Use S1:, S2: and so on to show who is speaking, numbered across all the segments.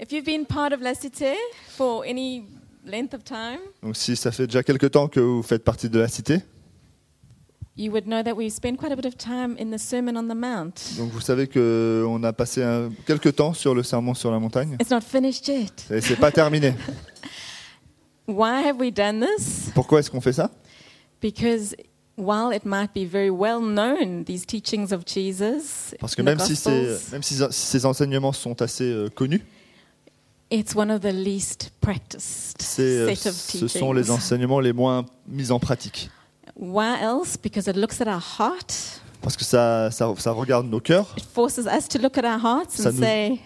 S1: If you've been part of La Cité for any length of time,
S2: Donc si ça fait déjà quelque temps que vous faites partie de la cité,
S1: you would know that we spend quite a bit of time in the Sermon on the Mount.
S2: donc vous savez qu'on a passé un, quelques temps sur le sermon sur la montagne.
S1: It's not finished yet.
S2: Et c'est pas terminé.
S1: Why have we done this?
S2: Pourquoi est-ce qu'on fait ça?
S1: Because while it might be very well known, these teachings of Jesus,
S2: Parce que même si ces enseignements sont assez euh, connus,
S1: it's one of the least practiced
S2: euh,
S1: set of
S2: ce sont les
S1: teachings.
S2: enseignements les moins mis en pratique.
S1: Why else? Because it looks at our heart.
S2: Parce que ça, ça, ça regarde nos cœurs,
S1: It forces us to look at our hearts
S2: Ça
S1: and
S2: nous-
S1: say,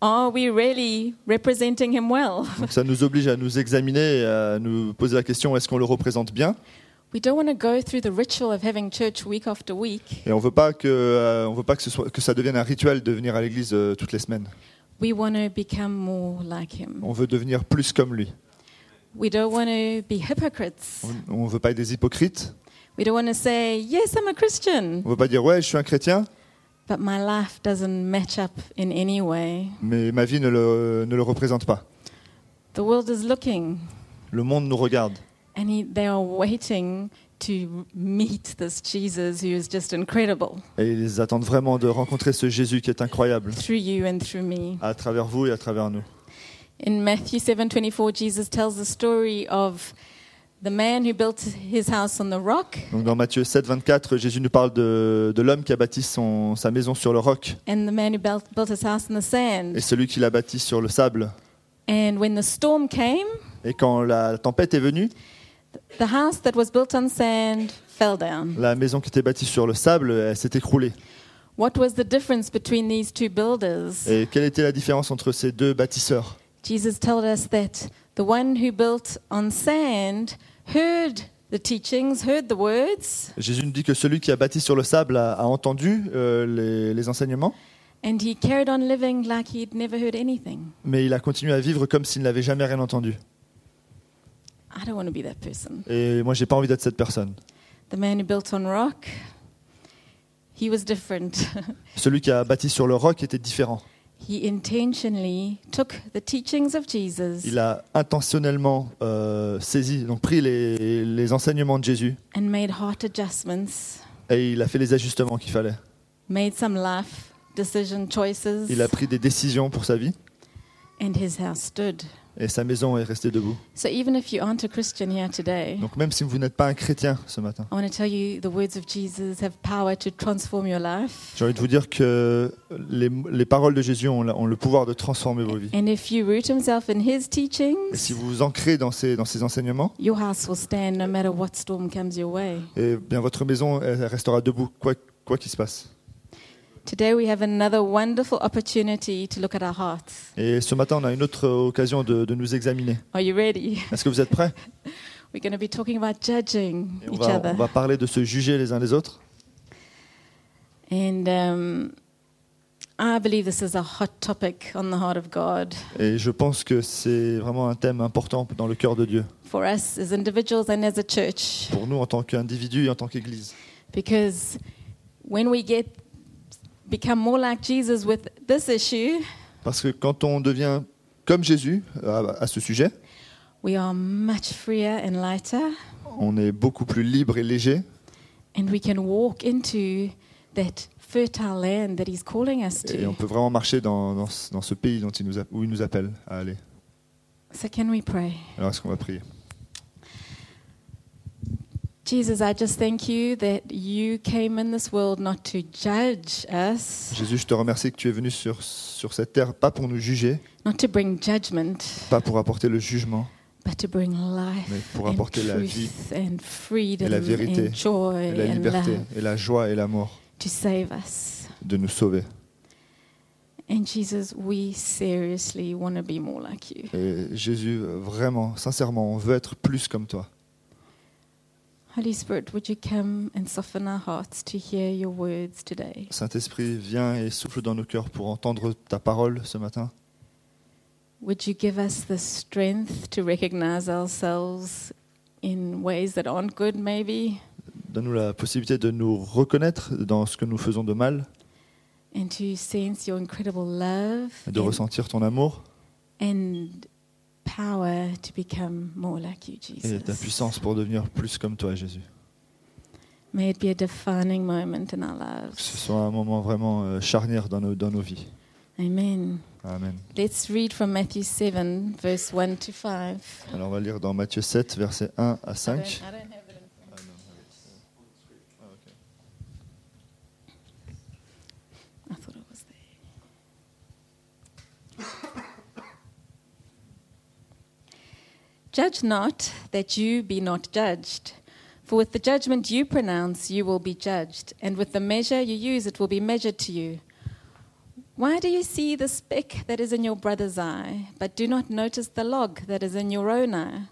S1: are we really representing him well?
S2: donc ça nous oblige à nous examiner à nous poser la question est-ce qu'on le représente bien?
S1: We don't want to go through the ritual of having church week after week.
S2: Et on veut pas que, euh, on veut pas que, ce soit, que ça devienne un rituel de venir à l'église euh, toutes les semaines.
S1: We want to become more like him.
S2: On veut devenir plus comme lui.
S1: We don't want to be hypocrites.
S2: On ne veut pas être des hypocrites.
S1: We don't want to say, yes, I'm a Christian,
S2: On veut pas dire ouais, je suis un chrétien,
S1: but my life doesn't match up in any way.
S2: mais ma vie ne le, ne le représente pas.
S1: The world is looking,
S2: Le monde nous regarde.
S1: and he, they are waiting to meet this Jesus who is just incredible
S2: Et ils attendent vraiment de rencontrer ce Jésus qui est incroyable
S1: through you and through me.
S2: à travers vous et à travers nous.
S1: In Matthew 7:24, Jesus tells the story of the man who built his house on the rock
S2: Donc dans Matthieu 7, 24, Jésus nous parle de, de l'homme qui a bâti son, sa maison sur le roc
S1: and the man who built, built his house on the sand.
S2: et celui qui l'a bâti sur le sable.
S1: And when the storm came,
S2: Et quand la tempête est venue,
S1: the house that was built on sand fell down.
S2: la maison qui était bâtie sur le sable, elle s'est écroulée.
S1: What was the difference between these two builders?
S2: Et quelle était la différence entre ces deux bâtisseurs?
S1: Jesus told us that the one who built on sand heard the teachings, heard the words,
S2: Jésus nous dit que celui qui a bâti sur le sable a, a entendu euh, les, les enseignements,
S1: and he carried on living like he'd never heard anything.
S2: mais il a continué à vivre comme s'il n'avait jamais rien entendu.
S1: I don't want to be that person.
S2: Et moi, j'ai pas envie d'être cette personne.
S1: The man who built on rock, he was different.
S2: Celui qui a bâti sur le roc était différent.
S1: he intentionally took the teachings of Jesus
S2: Il a intentionnellement euh, saisi, donc pris les, les enseignements de Jésus
S1: and made heart adjustments,
S2: et il a fait les ajustements qu'il fallait.
S1: made some life decision choices,
S2: Il a pris des décisions pour sa vie
S1: and his house stood.
S2: Et sa maison est restée debout.
S1: So even if you aren't a Christian here today,
S2: Donc même si vous n'êtes pas un chrétien ce matin,
S1: I want to tell you the words of Jesus have power to transform your life.
S2: j'ai envie de vous dire que les, les paroles de Jésus ont, la- ont le pouvoir de transformer vos vies.
S1: And if you root himself in his
S2: Et
S1: teachings,
S2: si vous vous ancrez dans ces, dans ces enseignements,
S1: your house will stand no matter what storm comes your way.
S2: et bien votre maison elle restera debout, quoi quoi qu'il se passe.
S1: Today we have another wonderful opportunity to look at our hearts.
S2: Et ce matin, on a une autre occasion de, de nous examiner.
S1: Are you ready?
S2: Est-ce que vous êtes prêts?
S1: We're going to be talking about judging
S2: Et on,
S1: each
S2: va,
S1: other.
S2: on va parler de se juger les uns les autres.
S1: And um, I believe this is a hot topic on the heart of God
S2: Et je pense que c'est vraiment un thème important dans le cœur de Dieu,
S1: for us as individuals and as a church.
S2: pour nous en tant qu'individus et en tant qu'Église.
S1: Because when we get become more like Jesus with this issue,
S2: Parce que quand on devient comme Jésus à, à ce sujet,
S1: we are much freer and lighter,
S2: on est beaucoup plus libre et léger
S1: and we can walk into that fertile land that He's calling us
S2: et on
S1: to.
S2: peut vraiment marcher dans, dans ce- dans ce pays dont il nous a- où il nous appelle à aller.
S1: So, can we pray?
S2: Alors est-ce qu'on va prier?
S1: Jesus, I just thank you that you came in this world not to judge us,
S2: Jésus, je te remercie que tu es venu sur, sur cette terre, pas pour nous juger,
S1: not to bring judgment,
S2: pas pour apporter le jugement,
S1: but to bring life
S2: mais pour
S1: and
S2: apporter la vie,
S1: truth and freedom
S2: et la vérité,
S1: and joy
S2: et la
S1: and
S2: liberté,
S1: love
S2: et la joie et l'amour
S1: to save us.
S2: de nous sauver.
S1: And Jesus, we seriously want to be more like you.
S2: Et Jésus, vraiment, sincèrement, on veut être plus comme toi.
S1: Holy Spirit, would you come and soften our hearts to hear your words today?
S2: Saint-Esprit, viens et souffle dans nos cœurs pour entendre ta parole ce matin.
S1: Would you give us the strength to recognize ourselves in ways that aren't good, maybe,
S2: Donne-nous la possibilité de nous reconnaître dans ce que nous faisons de mal
S1: and to sense your incredible love
S2: et de
S1: and,
S2: ressentir ton amour
S1: and power to become more like you,
S2: et ta puissance pour devenir plus comme toi, Jésus.
S1: May it be a defining moment in our
S2: Que ce
S1: lives.
S2: soit un moment vraiment euh, charnière dans nos, dans nos vies.
S1: Amen.
S2: Amen.
S1: Let's read from Matthew 7, verse 1 to 5.
S2: Alors on va lire dans Matthieu 7, versets 1 à
S1: I
S2: 5.
S1: don't- I don't Judge not that you be not judged. For with the judgment you pronounce, you will be judged, and with the measure you use, it will be measured to you. Why do you see the speck that is in your brother's eye, but do not notice the log that is in your own eye?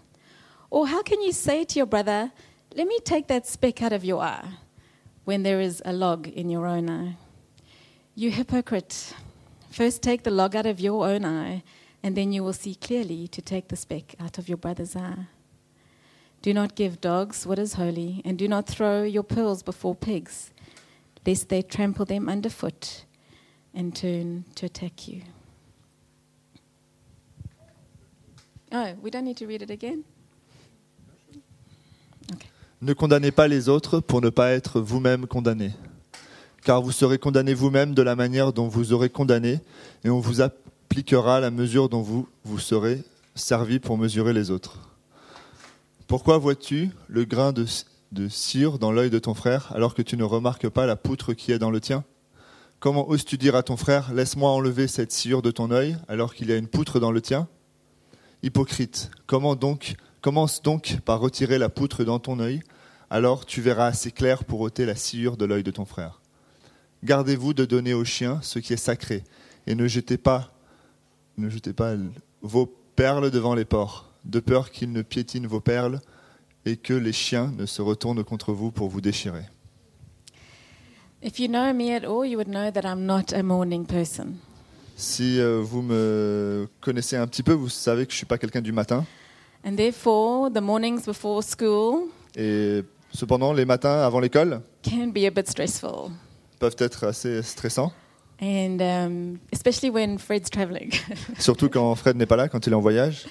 S1: Or how can you say to your brother, Let me take that speck out of your eye, when there is a log in your own eye? You hypocrite! First take the log out of your own eye, and then you will see clearly to take the speck out of your brother's eye. Do not give dogs what is holy, and do not throw your pearls before pigs, lest they trample them underfoot and turn to attack you. Oh, we don't need to read it again?
S2: Ne condamnez pas les autres pour ne pas être vous-même condamnés. Car vous serez condamnés vous-même de la manière dont vous aurez condamné, et on vous la mesure dont vous vous serez servi pour mesurer les autres. Pourquoi vois-tu le grain de, cire dans l'œil de ton frère alors que tu ne remarques pas la poutre qui est dans le tien? Comment oses-tu dire à ton frère Laisse-moi enlever cette sciure de ton œil alors qu'il y a une poutre dans le tien? Hypocrite, comment donc commence donc par retirer la poutre dans ton œil, alors tu verras assez clair pour ôter la sciure de l'œil de ton frère. Gardez-vous de donner aux chiens ce qui est sacré, et ne jetez pas, ne jetez pas vos perles devant les porcs, de peur qu'ils ne piétinent vos perles et que les chiens ne se retournent contre vous pour vous déchirer.
S1: If you know me at all, you would know that I'm not a morning person.
S2: Si euh, vous me connaissez un petit peu, vous savez que je suis pas quelqu'un du matin.
S1: And therefore, the mornings before school
S2: Et cependant, les matins avant l'école
S1: can be a bit stressful.
S2: peuvent être assez stressants,
S1: And um, especially when Fred's traveling.
S2: surtout quand Fred n'est pas là, quand il est en voyage.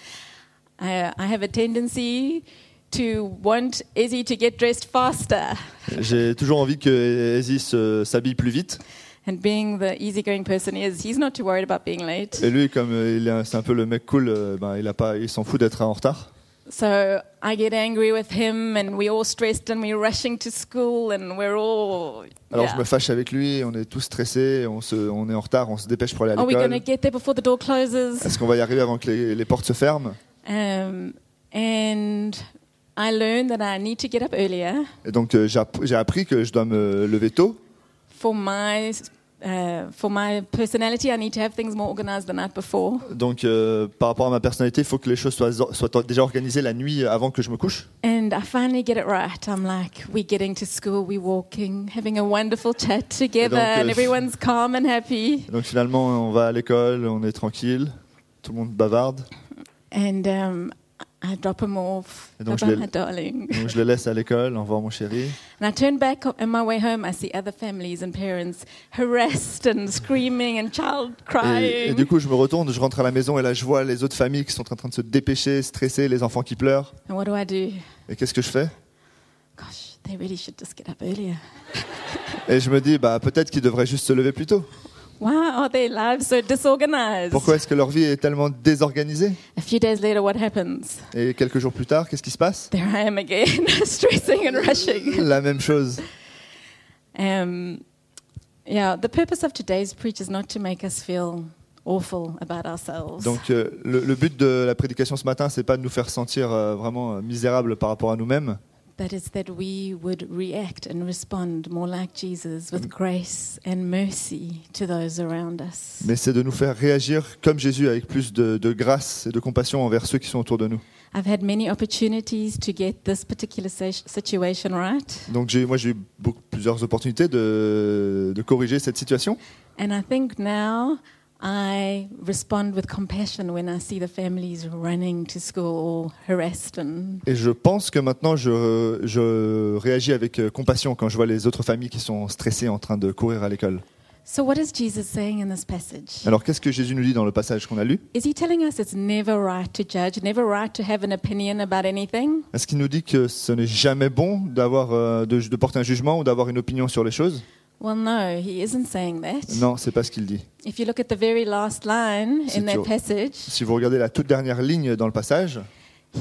S1: I, I have a tendency to want Izzy to get dressed faster.
S2: J'ai toujours envie que Ezzy se- s'habille plus vite.
S1: And being the easygoing person he is, he's not too worried about being late.
S2: Et lui, comme il est c'est un peu le mec cool, euh, ben, il a pas, il s'en fout d'être en retard.
S1: So I get angry with him, and we're all stressed, and we're rushing to school, and we're all.
S2: Alors
S1: yeah.
S2: je me fâche avec lui, on est tous stressés, on, se, on est en retard, on se dépêche pour aller à
S1: Are we going to
S2: l'école.
S1: get there before the door closes?
S2: Est-ce qu'on va y arriver avant que les, les portes se ferment?
S1: Um, and I learned that I need to get up earlier
S2: Et donc euh, j'ai app- j'ai appris que je dois me lever tôt.
S1: for my for my personality. I need to have things more organized the night before.
S2: Donc euh, par rapport à ma personnalité, il faut que les choses soient, soient déjà organisées la nuit avant que je me couche.
S1: And I finally get it right. I'm like, we're getting to school, we're walking, having a wonderful chat together,
S2: donc, euh,
S1: and everyone's calm and happy.
S2: Donc finalement, on va à l'école, on est tranquille, tout le monde bavarde.
S1: And um, I drop him off.
S2: Et donc, je l'ai-
S1: my darling.
S2: Donc je le laisse à l'école, au revoir mon chéri.
S1: And I turn back on my way home. I see other families and parents harassed and screaming and child
S2: Et, du coup, je me retourne, je rentre à la maison et là, je vois les autres familles qui sont en train de se dépêcher, stressées, les enfants qui pleurent.
S1: And what do I do?
S2: Et qu'est-ce que je fais?
S1: Gosh, they really should just get up earlier.
S2: Et je me dis, bah peut-être qu'ils devraient juste se lever plus tôt.
S1: Why are their lives so disorganized?
S2: Pourquoi est-ce que leur vie est tellement désorganisée?
S1: A few days later, what happens?
S2: Et quelques jours plus tard, qu'est-ce qui se passe?
S1: There I am again, stressing and rushing.
S2: La même chose.
S1: Um, yeah, the purpose of today's preach is not to make us feel awful about ourselves.
S2: Donc euh, le, le but de la prédication ce matin, c'est pas de nous faire sentir euh, vraiment euh, misérables par rapport à nous-mêmes,
S1: but it's that we would react and respond more like Jesus with grace and mercy to those around us.
S2: mais c'est de nous faire réagir comme Jésus avec plus de, de grâce et de compassion envers ceux qui sont autour de nous.
S1: I've had many opportunities to get this particular sa- situation right,
S2: Donc j'ai, moi j'ai eu beaucoup, plusieurs opportunités de, de corriger cette situation.
S1: and I think now I respond with compassion when I see the families running to school or harassed and
S2: Et je pense que maintenant je, je réagis avec euh, compassion quand je vois les autres familles qui sont stressées en train de courir à l'école.
S1: So, what is Jesus saying in this passage?
S2: Alors qu'est-ce que Jésus nous dit dans le passage qu'on a lu?
S1: Is he telling us it's never right to judge, never right to have an opinion about anything?
S2: Est-ce qu'il nous dit que ce n'est jamais bon d'avoir euh, de, de porter un jugement ou d'avoir une opinion sur les choses?
S1: Well, no, he isn't saying that.
S2: Non, c'est pas ce qu'il dit.
S1: If you look at the very last line
S2: Si
S1: in that passage,
S2: Si vous regardez la toute dernière ligne dans le passage,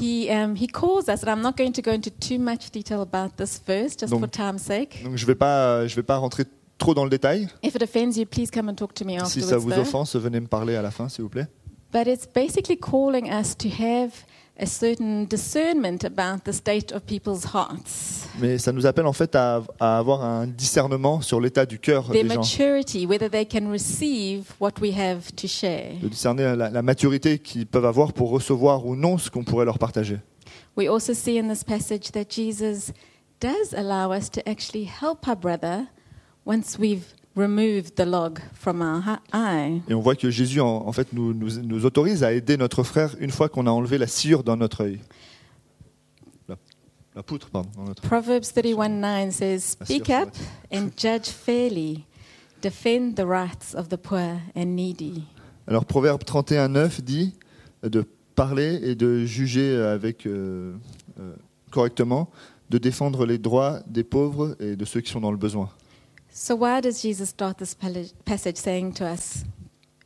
S1: he, um, he calls us, and I'm not going to go into too much detail about this verse just
S2: Donc-
S1: for time's sake.
S2: donc je vais pas je vais pas rentrer trop dans le détail.
S1: If it offends you, please come and talk to me
S2: Si ça vous
S1: though.
S2: offense, venez me parler à la fin, s'il vous plaît.
S1: But it's basically calling us to have a certain discernment about the state of people's hearts,
S2: Mais ça nous appelle en fait à, à avoir un discernement sur l'état du cœur
S1: their
S2: des gens,
S1: maturity, whether they can receive what we have to share.
S2: de discerner la, la maturité qu'ils peuvent avoir pour recevoir ou non ce qu'on pourrait leur partager.
S1: We also see in this passage that Jesus does allow us to actually help our brother once we've removed the log from our eye.
S2: Et on voit que Jésus en, en fait nous, nous, nous autorise à aider notre frère une fois qu'on a enlevé la sciure dans notre œil. La, la poutre, pardon. Dans notre...
S1: Proverbs 31:9 says, "Speak up and judge fairly, defend the rights of the poor and needy."
S2: Alors Proverbe 31.9 dit de parler et de juger avec euh, euh, correctement, de défendre les droits des pauvres et de ceux qui sont dans le besoin.
S1: So why does Jesus start this passage saying to us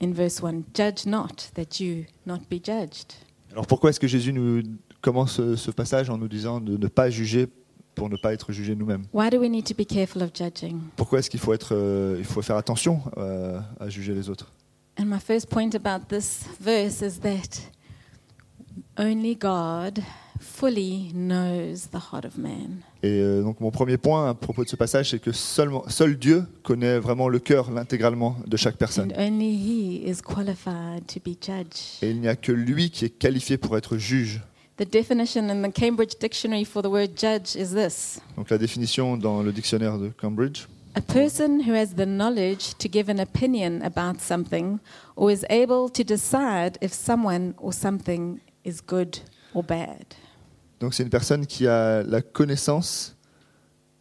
S1: in verse 1, "Judge not that you not be judged"?
S2: Alors pourquoi est-ce que Jésus nous commence ce, ce passage en nous disant de ne pas juger pour ne pas être jugé nous-mêmes?
S1: Why do we need to be careful of judging?
S2: Pourquoi est-ce qu'il faut, être, euh, il faut faire attention euh, à juger les autres?
S1: And my first point about this verse is that only God fully knows the heart of man.
S2: Et euh, donc mon premier point à propos de ce passage, c'est que seulement, seul Dieu connaît vraiment le cœur l'intégralement de chaque personne.
S1: And only He is qualified to be judge.
S2: Et il n'y a que lui qui est qualifié pour être juge.
S1: The definition in the Cambridge Dictionary for the word judge is this
S2: Donc la définition dans le dictionnaire de Cambridge,
S1: a person who has the knowledge to give an opinion about something or is able to decide if someone or something is good or bad.
S2: Donc c'est une personne qui a la connaissance,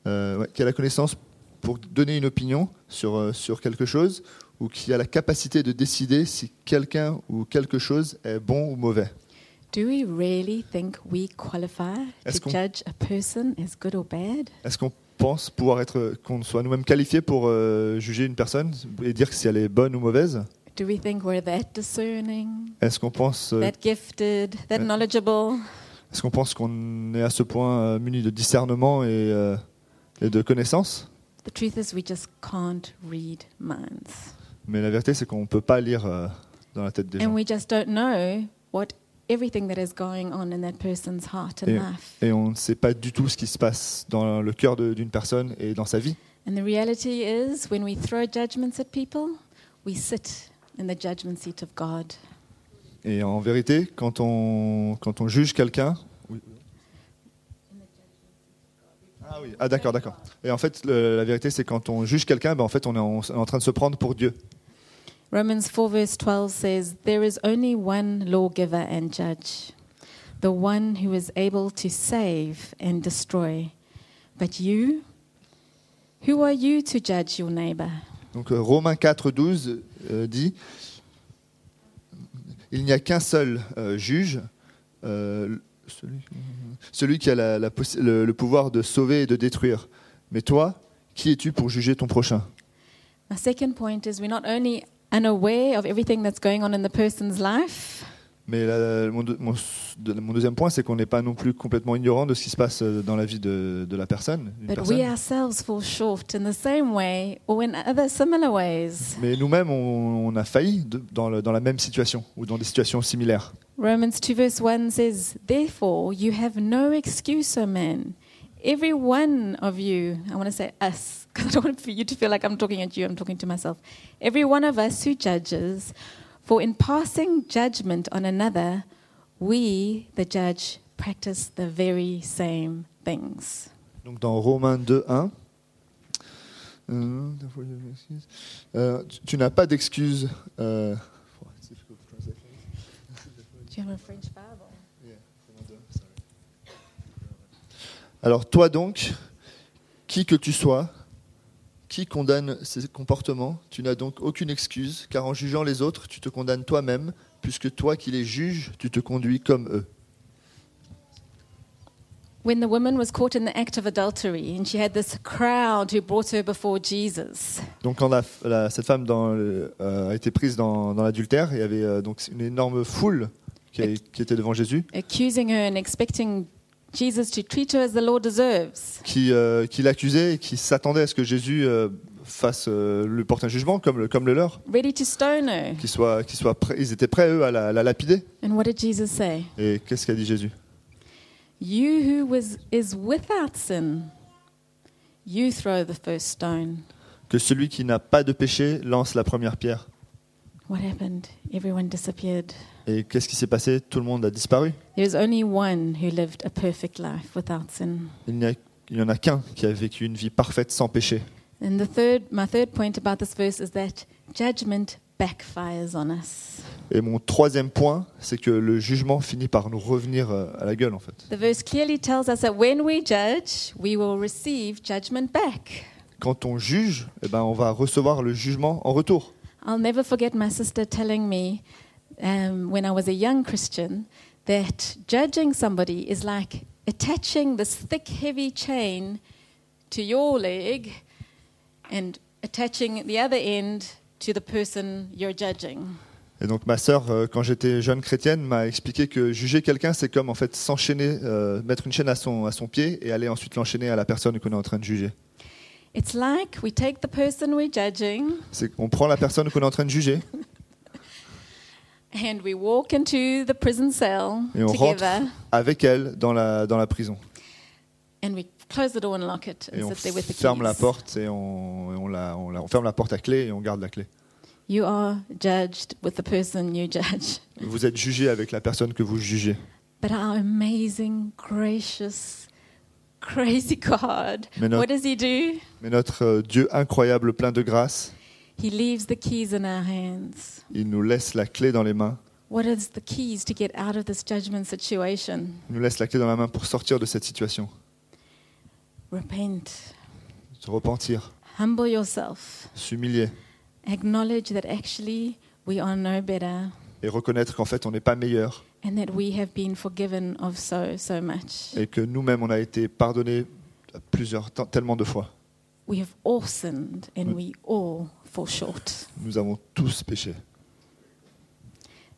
S2: euh, ouais, qui a la connaissance pour donner une opinion sur, euh, sur quelque chose ou qui a la capacité de décider si quelqu'un ou quelque chose est bon ou mauvais.
S1: Do we really think we qualify
S2: Est-ce
S1: to
S2: qu'on-
S1: judge a person as good or bad?
S2: Est-ce qu'on pense pouvoir être, qu'on soit nous-mêmes qualifiés pour euh, juger une personne et dire si elle est bonne ou mauvaise?
S1: Do we think we're that discerning,
S2: Est-ce qu'on pense, euh,
S1: that gifted, that knowledgeable?
S2: Est-ce qu'on pense qu'on est à ce point euh, muni de discernement et, euh, et de connaissance
S1: The truth is, we just can't read minds.
S2: Mais la vérité, c'est qu'on ne peut pas lire euh, dans la tête des
S1: And
S2: gens.
S1: we just don't know what everything that is going on in that person's heart and
S2: Et, on ne sait pas du tout ce qui se passe dans le cœur d'une personne et dans sa vie.
S1: And the reality is, when we throw judgments at people, we sit in the judgment seat of God.
S2: Et en vérité, quand on, quand on juge quelqu'un... Ah oui, ah d'accord, d'accord. Et en fait, le- la vérité, c'est quand on juge quelqu'un, ben, en fait, on est en, en train de se prendre pour Dieu.
S1: Romans 4, verse 12 says, There is only one lawgiver and judge, the one who is able to save and destroy. But you, who are you to judge your neighbor?
S2: Donc euh, Romains 4, 12 euh, dit Il n'y a qu'un seul euh, juge, euh, celui, qui a la- la le, le pouvoir de sauver et de détruire. Mais toi, qui es-tu pour juger ton prochain?
S1: My second point is we're not only unaware of everything that's going on in the person's life,
S2: Mais la- mon, mon- mon deuxième point, c'est qu'on n'est pas non plus complètement ignorant de ce qui se passe euh, dans la vie de, de la personne. d'une
S1: but
S2: personne.
S1: we ourselves fall short in the same way or in other similar ways.
S2: Mais nous-mêmes, on, on a failli de- dans, le- dans la même situation ou dans des situations similaires.
S1: Romans 2, verse 1 says, Therefore, you have no excuse, O man. Every one of you, I want to say us, because I don't want for you to feel like I'm talking at you, I'm talking to myself. Every one of us who judges, for in passing judgment on another, we, the judge, practice the very same things.
S2: Donc dans Romains 2, 1, euh, tu, tu n'as pas d'excuse. euh? Alors toi donc, qui que tu sois, Qui condamne ces comportements. Tu n'as donc aucune excuse, car en jugeant les autres, tu te condamnes toi-même, puisque toi qui les juges, tu te conduis comme eux.
S1: When the woman was caught in the act of adultery and she had this crowd who brought her before Jesus,
S2: Donc quand la- la- cette femme dans euh, a été prise dans, dans l'adultère, il y avait euh, donc une énorme foule qui, a- qui était devant Jésus,
S1: accusing her and expecting Jesus to treat her as the Lord deserves.
S2: qui, euh, qui l'accusait et qui s'attendait à ce que Jésus euh, fasse, euh, lui porte un jugement comme le, comme le leur,
S1: ready to stone her.
S2: qu'ils soient, qu'ils soient prêts- ils étaient prêts eux à la, à la lapider.
S1: And what did Jesus say?
S2: Et qu'est-ce qu'a dit Jésus?
S1: You who was, is without sin, you throw the first stone.
S2: Que celui qui n'a pas de péché lance la première pierre.
S1: What happened? Everyone disappeared.
S2: Et qu'est-ce qui s'est passé? Tout le monde a disparu.
S1: There was only one who lived a perfect life without sin.
S2: Il n'y en a qu'un qui a vécu une vie parfaite sans péché.
S1: And the third, my third point about this verse is that judgment backfires on us.
S2: Et mon troisième point, c'est que le jugement finit par nous revenir euh, à la gueule, en fait.
S1: The verse clearly tells us that when we judge, we will receive judgment back.
S2: Quand on juge, eh ben, on va recevoir le jugement en retour.
S1: I'll never forget my sister telling me um, when I was a young Christian that judging somebody is like attaching this thick, heavy chain to your leg and attaching the other end to the person you're judging.
S2: Et donc ma sœur, euh, quand j'étais jeune chrétienne, m'a expliqué que juger quelqu'un, c'est comme en fait s'enchaîner, euh, mettre une chaîne à son, à son pied et aller ensuite l'enchaîner à la personne qu'on est en train de juger.
S1: It's like we take the person we're judging
S2: C'est qu'on prend la personne qu'on est en train de juger
S1: and we walk into the prison cell
S2: et on rentre
S1: together
S2: avec elle dans la, dans la prison.
S1: and we close the door and lock it
S2: Et
S1: and
S2: on
S1: sit there with the
S2: ferme la
S1: keys.
S2: porte et on, et on la, on la- on ferme la porte à clé et on garde la clé.
S1: You are judged with the person you judge.
S2: Vous êtes jugé avec la personne que vous jugez.
S1: But our amazing, gracious, crazy God,
S2: Mais notre-
S1: what does He do?
S2: Mais notre euh, Dieu incroyable, plein de grâce,
S1: He leaves the keys in our hands.
S2: il nous laisse la clé dans les mains.
S1: What is the keys to get out of this judgment situation?
S2: Il nous laisse la clé dans la main pour sortir de cette situation.
S1: Repent,
S2: Se repentir,
S1: humble yourself,
S2: s'humilier
S1: acknowledge that actually we are no better
S2: et reconnaître qu'en fait on n'est pas meilleur
S1: and that we have been forgiven of so, so much.
S2: et que nous-mêmes on a été pardonnés plusieurs tellement de fois.
S1: We have all sinned and we all fall short.
S2: Nous avons tous péché.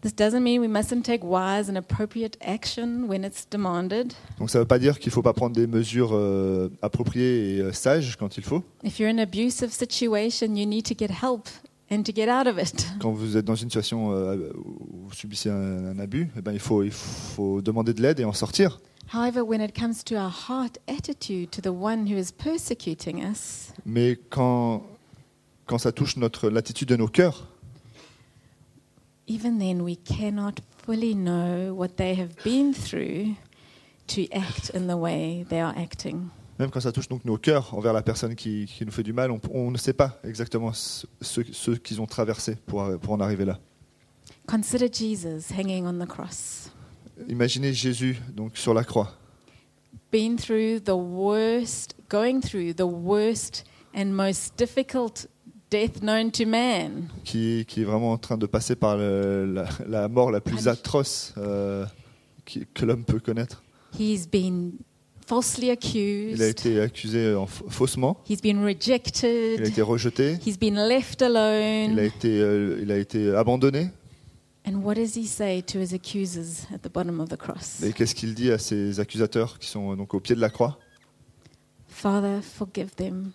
S1: This doesn't mean we mustn't take wise and appropriate action when it's demanded.
S2: Donc ça ne veut pas dire qu'il ne faut pas prendre des mesures euh, appropriées et euh, sages quand il faut.
S1: If you're in an abusive situation, you need to get help and to get out of it.
S2: Quand vous êtes dans une situation euh, où vous subissez un, un abus, eh ben, il, faut, il faut demander de l'aide et en sortir.
S1: However, when it comes to our heart attitude to the one who is persecuting us,
S2: Mais quand, quand ça touche notre l'attitude de nos cœurs,
S1: even then we cannot fully know what they have been through to act in the way they are acting.
S2: même quand ça touche donc nos cœurs envers la personne qui, qui nous fait du mal, on, on ne sait pas exactement ce, ce- qu'ils ont traversé pour, pour en arriver là.
S1: Consider Jesus hanging on the cross,
S2: Imaginez Jésus donc sur la croix,
S1: been through the worst, going through the worst and most difficult death known to man.
S2: qui, qui est vraiment en train de passer par le- la, la mort la plus atroce euh, qui- que l'homme peut connaître.
S1: He's been falsely
S2: Il a
S1: accused.
S2: été accusé en fa- faussement,
S1: He's been
S2: il a
S1: rejected.
S2: été rejeté,
S1: He's been left
S2: il a
S1: alone.
S2: été, euh, il a été abandonné.
S1: And what does he say to his accusers at the bottom of the cross?
S2: Et qu'est-ce qu'il dit à ses accusateurs qui sont donc au pied de la croix?
S1: Father, forgive them,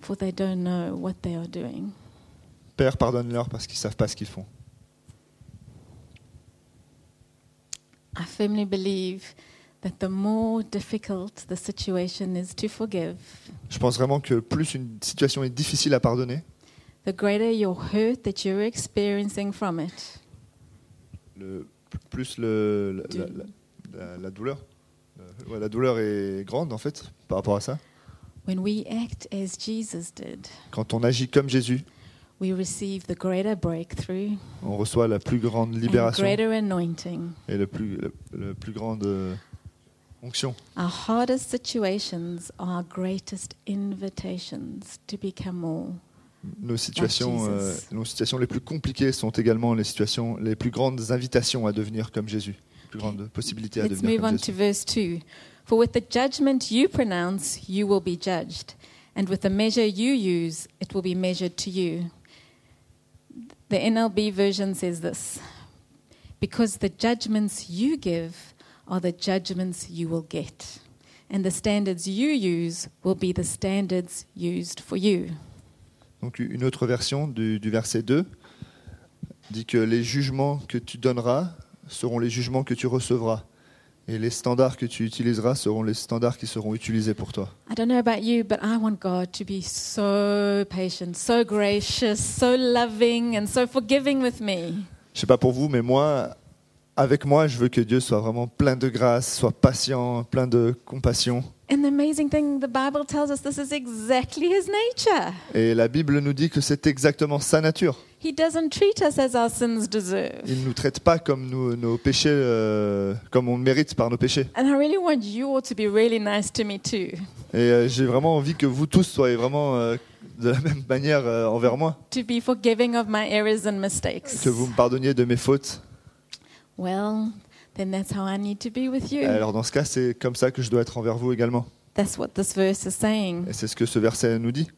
S1: for they don't know what they are doing.
S2: Père, pardonne-leur parce qu'ils savent pas ce qu'ils font.
S1: I firmly believe that the more difficult the situation is to forgive,
S2: Je pense vraiment que plus une situation est difficile à pardonner,
S1: the greater your hurt that you're experiencing from it.
S2: le, plus le, la, la- la- la douleur. euh, ouais, la douleur est grande en fait par rapport à ça.
S1: When we act as Jesus did,
S2: Quand on agit comme Jésus,
S1: we receive the greater breakthrough
S2: on reçoit la plus grande
S1: and
S2: libération
S1: greater anointing.
S2: et le plus, le, le plus grand euh, Onction.
S1: Our hardest situations are our greatest invitations to become more.
S2: Nos situations,
S1: Jesus.
S2: euh, nos situations les plus compliquées sont également les situations, les plus grandes invitations à devenir comme Jésus, les plus grandes possibilités à
S1: Let's
S2: devenir
S1: move
S2: comme
S1: on to
S2: Jésus.
S1: verse 2. For with the judgment you pronounce, you will be judged, and with the measure you use, it will be measured to you. The NLB version says this Because the judgments you give are the judgments you will get, and the standards you use will be the standards used for you.
S2: Donc une autre version du, du verset 2 dit que les jugements que tu donneras seront les jugements que tu recevras. Et les standards que tu utiliseras seront les standards qui seront utilisés pour toi.
S1: I don't know about you, but I want God to be so patient, so gracious, so loving, and so forgiving with me.
S2: Je sais pas pour vous, mais moi, avec moi, je veux que Dieu soit vraiment plein de grâce, soit patient, plein de compassion.
S1: And the amazing thing, the Bible tells us this is exactly his nature.
S2: Et la Bible nous dit que c'est exactement sa nature.
S1: He doesn't treat us as our sins deserve.
S2: Il ne nous traite pas comme nous- nos péchés, euh, comme on mérite par nos péchés.
S1: And I really want you all to be really nice to me too,
S2: Et euh, j'ai vraiment envie que vous tous soyez vraiment euh, de la même manière euh, envers moi,
S1: to be forgiving of my errors and mistakes.
S2: que vous me pardonniez de mes fautes.
S1: Well, then that's how I need to be with you.
S2: Alors dans ce cas, c'est comme ça que je dois être envers vous également.
S1: That's what this verse is saying.
S2: Et c'est ce que ce verset nous dit.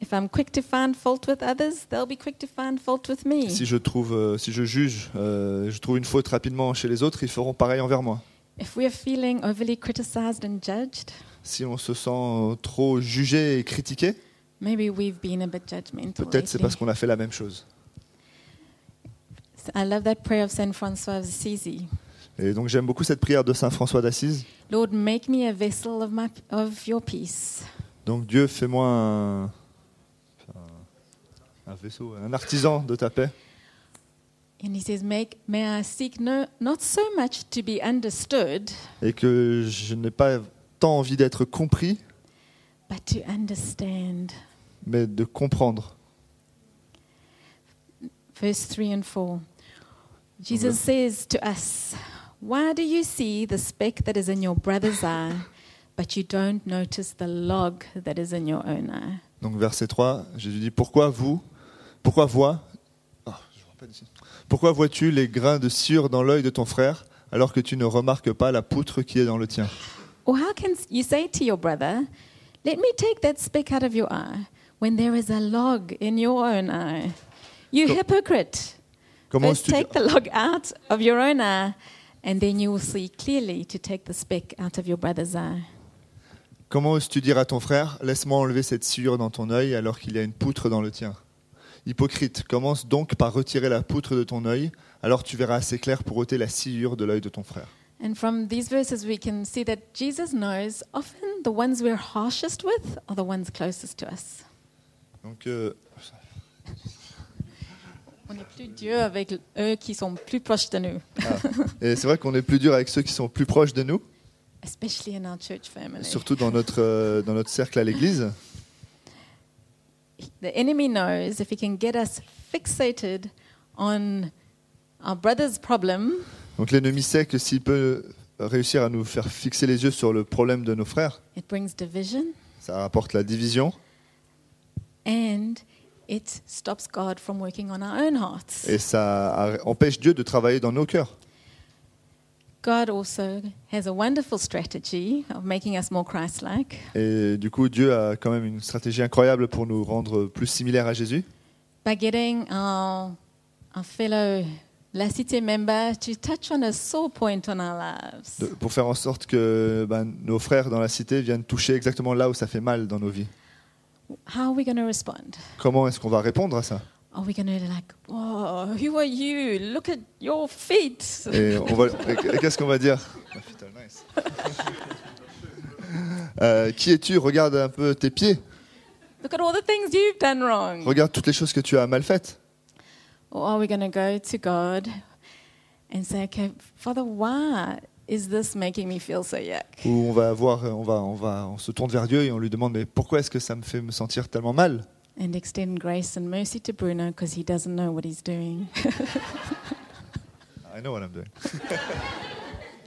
S1: If I'm quick to find fault with others, they'll be quick to find fault with me.
S2: Si je trouve, euh, si je juge, euh, je trouve une faute rapidement chez les autres, ils feront pareil envers moi.
S1: If we're feeling overly criticized and judged,
S2: Si on se sent euh, trop jugé et critiqué,
S1: maybe we've been a bit judgmental.
S2: peut-être c'est parce qu'on a fait la même chose.
S1: I love that prayer of Saint Francois of Assisi.
S2: Et donc j'aime beaucoup cette prière de Saint François d'Assise.
S1: Lord, make me a vessel of, my, of your peace.
S2: Donc Dieu, fais-moi un, un- vaisseau, un artisan de ta paix.
S1: And he says, make, May I seek no, not so much to be understood,
S2: Et que je n'ai pas tant envie d'être compris,
S1: but to understand.
S2: mais de comprendre.
S1: Verse 3 and 4. Jesus says to us, Why do you see the speck that is in your brother's eye, but you don't notice the log that is in your own eye?
S2: Donc verset 3, Jésus dit, pourquoi vous, pourquoi vois, Ah, je vois pas d'ici. pourquoi vois-tu les grains de sciure dans l'œil de ton frère, alors que tu ne remarques pas la poutre qui est dans le tien?
S1: Or how can you say to your brother, Let me take that speck out of your eye, when there is a log in your own eye? You
S2: Co-
S1: hypocrite!
S2: Comment
S1: First
S2: oses-tu
S1: take the log out of your own eye, and then you will see clearly to take the speck out of your brother's eye.
S2: Comment oses-tu dire à ton frère, laisse-moi enlever cette sciure dans ton œil alors qu'il y a une poutre dans le tien Hypocrite, commence donc par retirer la poutre de ton œil, alors tu verras assez clair pour ôter la sciure de l'œil de ton frère.
S1: And from these verses, we can see that Jesus knows often the ones we're harshest with are the ones closest to us.
S2: Donc, euh,
S1: On est plus dur avec eux qui sont plus proches de nous,
S2: et c'est vrai qu'on est plus dur avec ceux qui sont plus proches de nous,
S1: especially in our church family.
S2: surtout dans notre, euh, dans notre cercle à l'église.
S1: The enemy knows if he can get us fixated on our brother's problem,
S2: Donc l'ennemi sait que s'il peut réussir à nous faire fixer les yeux sur le problème de nos frères,
S1: it brings division
S2: ça apporte la division
S1: and it stops God from working on our own hearts.
S2: et ça empêche Dieu de travailler dans nos cœurs.
S1: God also has a wonderful strategy of making us more Christ like
S2: Et du coup, Dieu a quand même une stratégie incroyable pour nous rendre plus similaires à Jésus,
S1: by getting our, our fellow La Cité member to touch on a sore point on our lives.
S2: de- pour faire en sorte que ben, nos frères dans la cité viennent toucher exactement là où ça fait mal dans nos vies.
S1: How are we going to respond?
S2: Comment est-ce qu'on va répondre à ça?
S1: Are we going to like, oh, who are you? Look at your feet.
S2: Et, on va- et- et qu'est-ce qu'on va dire? Euh, Qui es-tu? Regarde un peu tes pieds.
S1: Look at all the things you've done wrong.
S2: Regarde toutes les choses que tu as mal faites.
S1: Or are we going to go to God and say, okay, Father, why is this making me feel so yuck?
S2: Ou on va voir, on va, on va, on se tourne vers Dieu et on lui demande mais pourquoi est-ce que ça me fait me sentir tellement mal?
S1: and extend grace and mercy to Bruno because he doesn't know what he's doing.
S2: I know what I'm doing.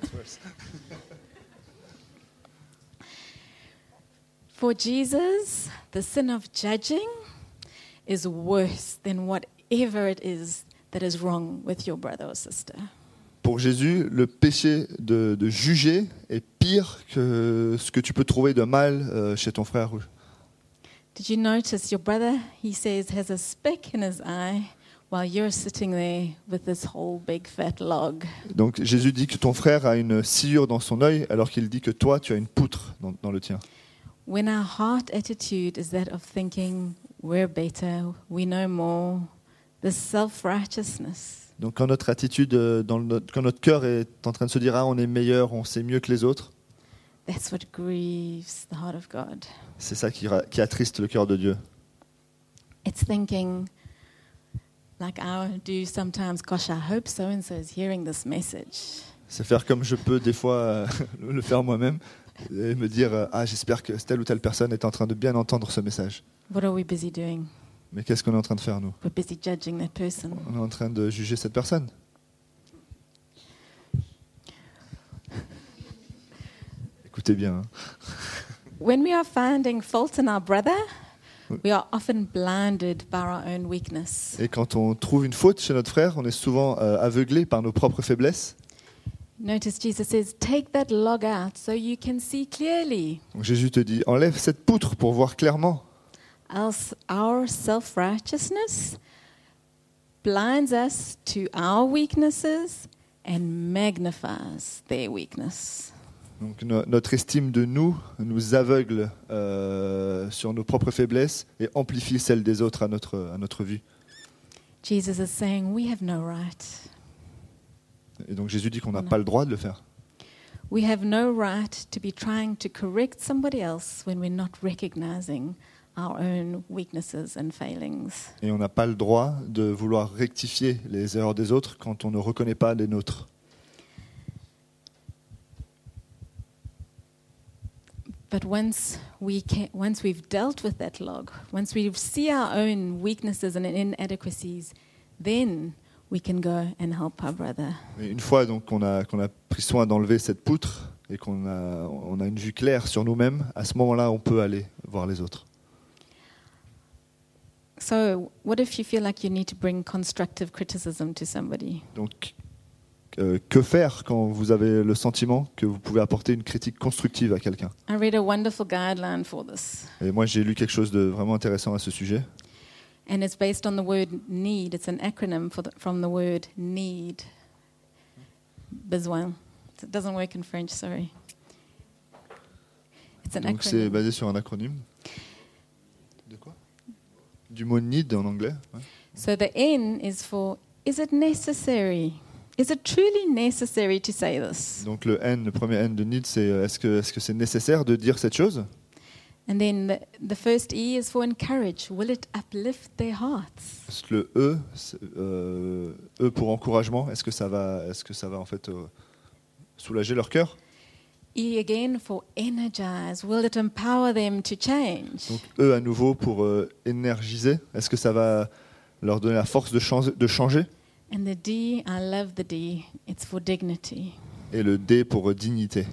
S2: it's worse.
S1: For Jesus, the sin of judging is worse than whatever it is that is wrong with your brother or sister.
S2: Pour Jésus, le péché de, de juger est pire que ce que tu peux trouver de mal euh, chez ton frère ou
S1: Did you notice your brother, he says, has a speck in his eye while you're sitting there with this whole big fat log?
S2: Donc Jésus dit que ton frère a une sciure dans son œil alors qu'il dit que toi, tu as une poutre dans, dans le tien.
S1: When our heart attitude is that of thinking we're better, we know more, this self righteousness,
S2: Donc quand notre attitude, euh, dans le- quand notre cœur est en train de se dire ah on est meilleur, on sait mieux que les autres,
S1: that's what grieves the heart of God.
S2: c'est ça qui, ra- qui attriste le cœur de Dieu.
S1: It's thinking, like I do sometimes, gosh, I hope so and so is hearing this message.
S2: C'est faire comme je peux des fois euh, le faire moi-même et me dire euh, ah j'espère que telle ou telle personne est en train de bien entendre ce message.
S1: What are we busy doing?
S2: Mais qu'est-ce qu'on est en train de faire nous?
S1: We're busy judging that person.
S2: On est en train de juger cette personne. Écoutez bien. hein.
S1: When we are finding fault in our brother, we are often blinded by our own weakness.
S2: Et quand on trouve une faute chez notre frère, on est souvent euh, aveuglé par nos propres faiblesses.
S1: Notice Jesus says, Take that log out so you can see clearly.
S2: Donc Jésus te dit enlève cette poutre pour voir clairement.
S1: Else, our self righteousness blinds us to our weaknesses and magnifies their weakness.
S2: Donc no- notre estime de nous nous aveugle euh, sur nos propres faiblesses et amplifie celles des autres à notre, à notre vue.
S1: Jesus is saying, We have no right.
S2: Et donc Jésus dit qu'on n'a pas le droit de le faire.
S1: We have no right to be trying to correct somebody else when we're not recognizing our own weaknesses and failings.
S2: Et on n'a pas le droit de vouloir rectifier les erreurs des autres quand on ne reconnaît pas les nôtres.
S1: But once we can, once we've dealt with that log, once we see our own weaknesses and inadequacies, then we can go and help our brother.
S2: Et une fois donc qu'on a, qu'on a pris soin d'enlever cette poutre et qu'on a, on a une vue claire sur nous-mêmes, à ce moment-là, on peut aller voir les autres.
S1: So, what if you feel like you need to bring constructive criticism to somebody?
S2: Donc, euh, que faire quand vous avez le sentiment que vous pouvez apporter une critique constructive à quelqu'un?
S1: I read a wonderful guideline for this,
S2: Et moi, j'ai lu quelque chose de vraiment intéressant à ce sujet.
S1: and it's based on the word need. It's an acronym for the, from the word need. Besoin. It doesn't work in French, sorry. It's an
S2: Donc, c'est
S1: acronym.
S2: basé sur un acronyme. De quoi? Du mot need en anglais. ouais.
S1: So the N is for is it necessary? Is it truly necessary to say this?
S2: Donc, le N, le premier N de need, c'est euh, est-ce que est-ce que c'est nécessaire de dire cette chose?
S1: And then the, the first E is for encourage. Will it uplift their hearts?
S2: Le E, euh, E pour encouragement, est-ce que ça va, est-ce que ça va en fait euh, soulager leur cœur?
S1: E again for energize. Will it empower them to change?
S2: Donc E à nouveau pour euh, énergiser, est-ce que ça va leur donner la force de changer, de changer?
S1: And the D, I love the D. It's for dignity.
S2: Et le D pour dignité,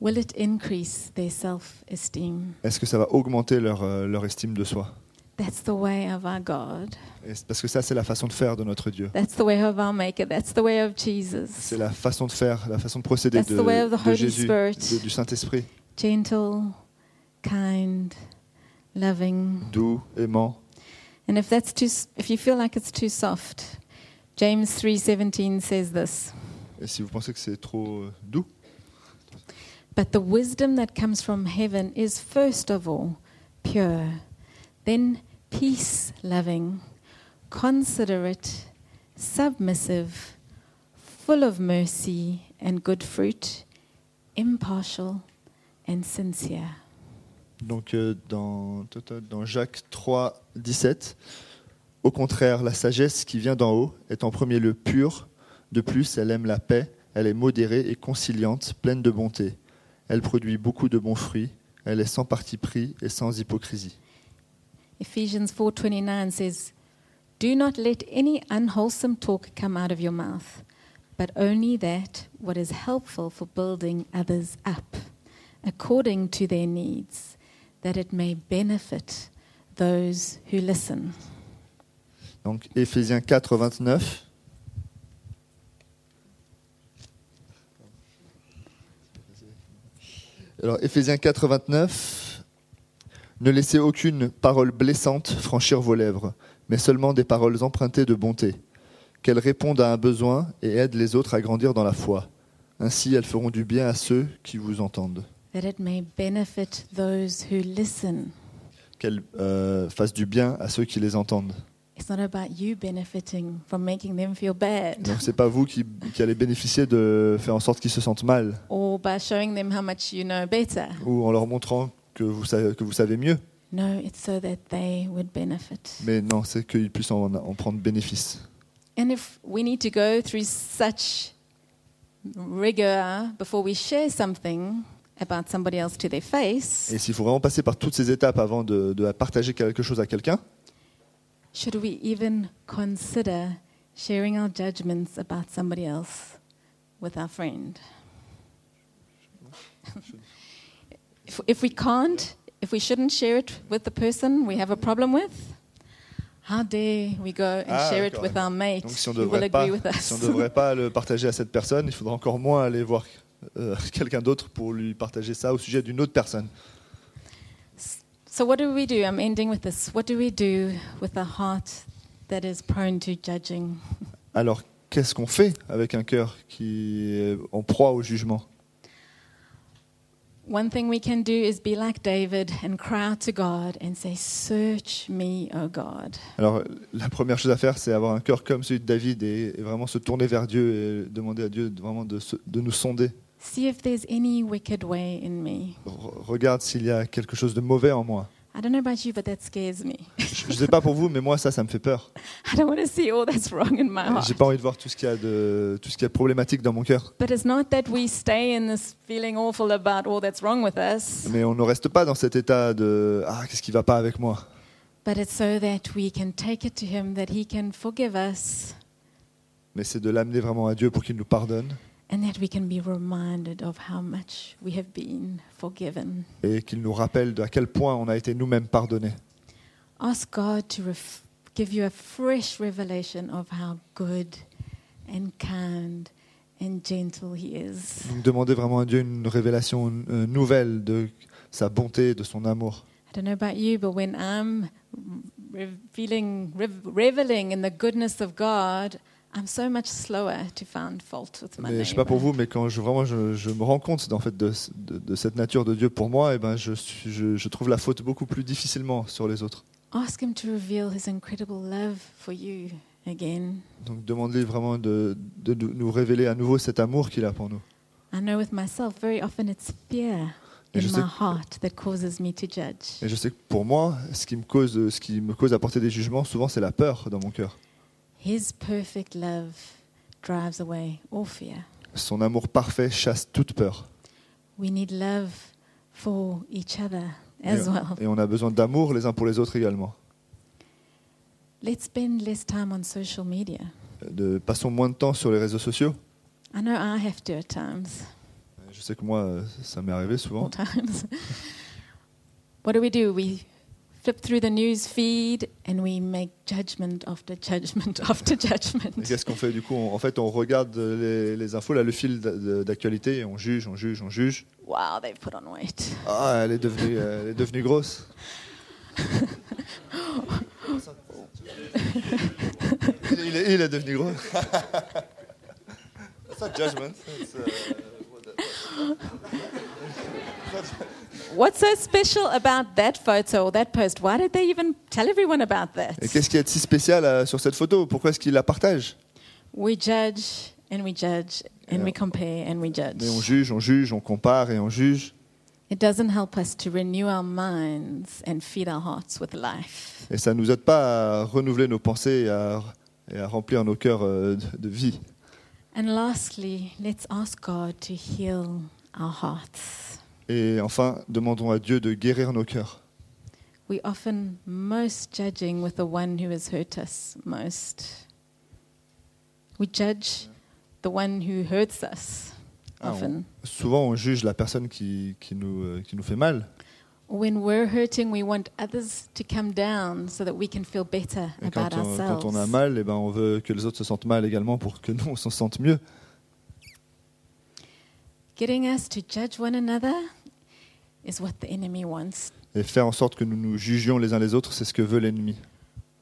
S1: Will it increase their self-esteem?
S2: est-ce que ça va augmenter leur, euh, leur estime de soi?
S1: That's the way of our God.
S2: Et c'est- Parce que ça c'est la façon de faire de notre Dieu.
S1: That's the way of our Maker. That's the way of Jesus.
S2: C'est la façon de faire, la façon de procéder
S1: That's
S2: de,
S1: the way of the
S2: de
S1: Holy
S2: Jésus,
S1: Spirit.
S2: de- du Saint-Esprit,
S1: Gentle, kind, loving.
S2: doux, aimant.
S1: And if that's too, s- if you feel like it's too soft, James 3:17 says this.
S2: Et si vous pensez que c'est trop euh, doux,
S1: But the wisdom that comes from heaven is first of all pure, then peace loving, considerate, submissive, full of mercy and good fruit, impartial and sincere.
S2: Donc euh, dans, dans Jacques 3, 17, au contraire, la sagesse qui vient d'en haut est en premier lieu pure. De plus, elle aime la paix, elle est modérée et conciliante, pleine de bonté. Elle produit beaucoup de bons fruits. Elle est sans parti pris et sans hypocrisie.
S1: Ephesians 4:29 says, "Do not let any unwholesome talk come out of your mouth, but only that what is helpful for building others up, according to their needs, that it may benefit those who listen.
S2: Donc Éphésiens 4, 29. Alors Éphésiens 4, 29. Ne laissez aucune parole blessante franchir vos lèvres, mais seulement des paroles empruntées de bonté, qu'elles répondent à un besoin et aident les autres à grandir dans la foi. Ainsi, elles feront du bien à ceux qui vous entendent. Qu'elles euh, fassent du bien à ceux qui les entendent.
S1: It's not about you benefiting from making them feel bad
S2: Donc c'est pas vous qui, qui allez bénéficier de faire en sorte qu'ils se sentent mal,
S1: or by showing them how much you know better.
S2: ou en leur montrant que vous savez, que vous savez mieux.
S1: No, it's so that they would benefit.
S2: Mais non, c'est qu'ils puissent en, en prendre bénéfice.
S1: And if we need to go through such rigor before we share something about somebody else to their face,
S2: Et s'il faut vraiment passer par toutes ces étapes avant de, de partager quelque chose à quelqu'un,
S1: should we even consider sharing our judgments about somebody else with our friend? if, if we can't, if we shouldn't share it with the person we have a problem with, how dare we go and
S2: Ah,
S1: share it with our mate?
S2: Donc si on
S1: us?
S2: devrait pas le partager à cette personne, il faudra encore moins aller voir euh, quelqu'un d'autre pour lui partager ça au sujet d'une autre personne.
S1: So, what do we do? I'm ending with this. What do we do with a heart that is prone to judging?
S2: Alors qu'est-ce qu'on fait avec un cœur qui est en proie au jugement?
S1: One thing we can do is be like David and cry out to God and say, Search me, O God.
S2: Alors, la première chose à faire, c'est avoir un cœur comme celui de David et, et vraiment se tourner vers Dieu et demander à Dieu vraiment de, se- de nous sonder.
S1: See if there's any wicked way in me.
S2: Re- regarde s'il y a quelque chose de mauvais en moi.
S1: I don't know about you, but that scares me.
S2: Je ne sais pas pour vous, mais moi, ça, ça me fait peur.
S1: I don't want to see all that's wrong in my heart.
S2: J'ai pas envie de voir tout ce qu'il y a de tout ce qui est problématique dans mon cœur.
S1: But it's not that we stay in this feeling awful about all that's wrong with us,
S2: Mais on ne reste pas dans cet état de ah qu'est-ce qui va pas avec moi?
S1: but it's so that we can take it to Him, that He can forgive us,
S2: Mais c'est de l'amener vraiment à Dieu pour qu'il nous pardonne
S1: and that we can be reminded of how much we have been forgiven.
S2: et qu'il nous rappelle de à quel point on a été nous-mêmes pardonnés.
S1: Ask God to ref- give you a fresh revelation of how good and kind and gentle He is.
S2: Donc demandez vraiment à Dieu une révélation euh, nouvelle de sa bonté, de son amour.
S1: I don't know about you, but when I'm re- feeling, rev- reveling in the goodness of God, I'm so much slower to find fault with my
S2: Mais je sais pas pour vous, mais quand je, vraiment je, je me rends compte en fait de, de- de cette nature de Dieu pour moi, et ben je, je, je trouve la faute beaucoup plus difficilement sur les autres.
S1: Ask Him to reveal His incredible love for you again.
S2: Donc demandez vraiment de, de nous- révéler à nouveau cet amour qu'il a pour nous.
S1: I know with myself, very often it's fear
S2: Et
S1: in
S2: je sais
S1: my
S2: que-
S1: heart that causes me to judge.
S2: Et je sais que pour moi, ce qui me cause, ce qui me cause à porter des jugements, souvent c'est la peur dans mon cœur.
S1: His perfect love drives away all fear.
S2: Son amour parfait chasse toute peur.
S1: We need love for each other
S2: Et,
S1: as well.
S2: et on a besoin d'amour les uns pour les autres également.
S1: Let's spend less time on social media.
S2: De, passons moins de temps sur les réseaux sociaux.
S1: I know I have to at times,
S2: Je sais que moi, ça m'est arrivé souvent.
S1: what do we do? We flip through the news feed and we make judgment after judgment after
S2: Et
S1: judgment.
S2: qu'est-ce qu'on fait du coup? On- En fait, on regarde les, les infos, là, le fil d'actualité, et on juge, on juge, on juge.
S1: Wow, they've put on weight.
S2: Ah, elle est devenue, euh, elle est devenue grosse. il, est- il est, il est devenu gros. That's not judgment. It's, uh,
S1: What's so special about that photo or that post? Why did they even tell everyone about that?
S2: Et qu'est-ce qui est si spécial euh, sur cette photo? Pourquoi est-ce qu'il la partage
S1: We judge and we judge and we compare and we judge.
S2: Mais on juge, on juge, on compare et on juge.
S1: It doesn't help us to renew our minds and feed our hearts with life.
S2: Et ça ne nous aide pas à renouveler nos pensées et à, et à remplir nos cœurs euh, de, de vie.
S1: And lastly, let's ask God to heal our hearts.
S2: Et enfin, demandons à Dieu de guérir nos cœurs.
S1: We often most judging with the one who has hurt us most. We judge the one who hurts us
S2: Ah. Souvent, on juge la personne qui, qui nous, euh, qui nous fait mal.
S1: When we're hurting, we want others to come down so that we can feel better
S2: Et quand
S1: about
S2: on, quand on a
S1: ourselves.
S2: mal, eh ben, on veut que les autres se sentent mal également pour que nous, on s'en sente mieux.
S1: Getting us to judge one another is what the enemy wants.
S2: Et faire en sorte que nous nous jugions les uns les autres, c'est ce que veut l'ennemi.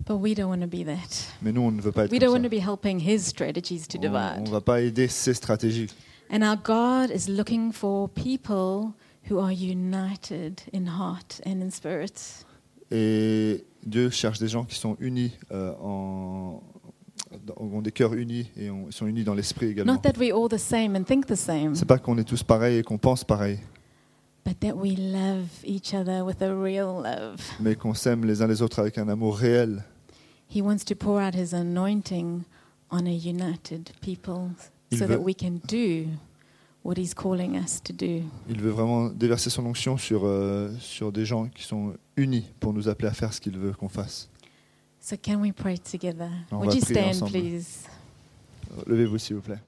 S1: But we don't want to be that.
S2: Mais nous, on ne veut pas être
S1: We don't want
S2: comme
S1: to
S2: ça.
S1: be helping his strategies to
S2: On ne
S1: divide.
S2: va pas aider ces stratégies.
S1: And our God is looking for people who are united in heart and in spirit.
S2: Et Dieu cherche des gens qui sont unis, euh, en, ont des cœurs unis et ont- sont unis dans l'esprit également.
S1: Not that we're all the same and think the same,
S2: C'est pas qu'on est tous pareils et qu'on pense pareil,
S1: but that we love each other with a real love.
S2: mais qu'on s'aime les uns les autres avec un amour réel.
S1: He wants to pour out his anointing on a united people
S2: Il
S1: so
S2: veut-
S1: that we can do what he's calling us to do.
S2: Il veut vraiment déverser son onction sur, euh, sur des gens qui sont unis pour nous appeler à faire ce qu'il veut qu'on fasse.
S1: So can we pray together?
S2: On
S1: Would you stand,
S2: ensemble.
S1: please?
S2: Levez-vous s'il vous plaît.